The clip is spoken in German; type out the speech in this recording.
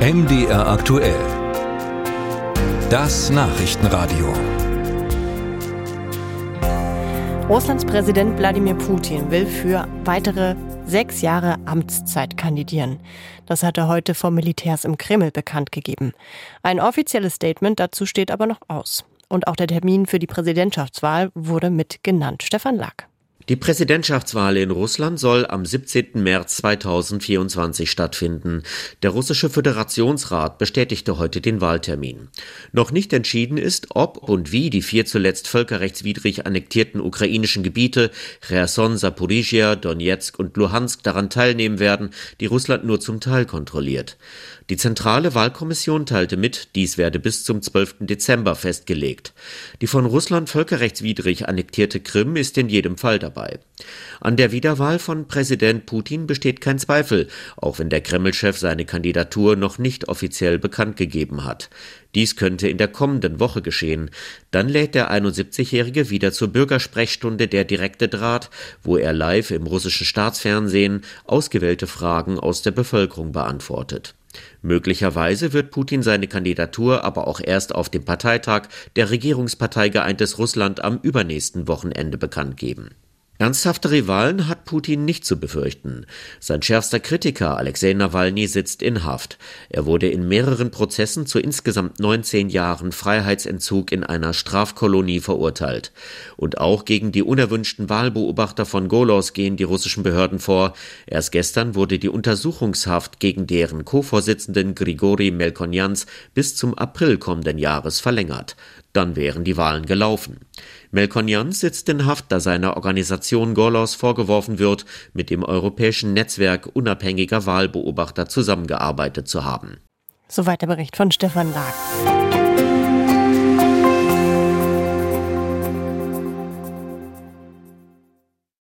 MDR aktuell. Das Nachrichtenradio. Russlands Präsident Wladimir Putin will für weitere sechs Jahre Amtszeit kandidieren. Das hat er heute vom Militärs im Kreml bekannt gegeben. Ein offizielles Statement dazu steht aber noch aus. Und auch der Termin für die Präsidentschaftswahl wurde mit genannt. Stefan Lack. Die Präsidentschaftswahl in Russland soll am 17. März 2024 stattfinden. Der russische Föderationsrat bestätigte heute den Wahltermin. Noch nicht entschieden ist, ob und wie die vier zuletzt völkerrechtswidrig annektierten ukrainischen Gebiete Cherson, Saporizhia, Donetsk und Luhansk daran teilnehmen werden, die Russland nur zum Teil kontrolliert. Die zentrale Wahlkommission teilte mit, dies werde bis zum 12. Dezember festgelegt. Die von Russland völkerrechtswidrig annektierte Krim ist in jedem Fall dabei. An der Wiederwahl von Präsident Putin besteht kein Zweifel, auch wenn der Kreml-Chef seine Kandidatur noch nicht offiziell bekannt gegeben hat. Dies könnte in der kommenden Woche geschehen. Dann lädt der 71-Jährige wieder zur Bürgersprechstunde der direkte Draht, wo er live im russischen Staatsfernsehen ausgewählte Fragen aus der Bevölkerung beantwortet. Möglicherweise wird Putin seine Kandidatur aber auch erst auf dem Parteitag der Regierungspartei Geeintes Russland am übernächsten Wochenende bekannt geben. Ernsthafte Rivalen hat Putin nicht zu befürchten. Sein schärfster Kritiker Alexei Nawalny sitzt in Haft. Er wurde in mehreren Prozessen zu insgesamt 19 Jahren Freiheitsentzug in einer Strafkolonie verurteilt. Und auch gegen die unerwünschten Wahlbeobachter von Golos gehen die russischen Behörden vor. Erst gestern wurde die Untersuchungshaft gegen deren Co-Vorsitzenden Grigori Melkonjans bis zum April kommenden Jahres verlängert. Dann wären die Wahlen gelaufen. Melkonyan sitzt in Haft, da seiner Organisation Golos vorgeworfen wird, mit dem europäischen Netzwerk unabhängiger Wahlbeobachter zusammengearbeitet zu haben. Soweit der Bericht von Stefan Lag.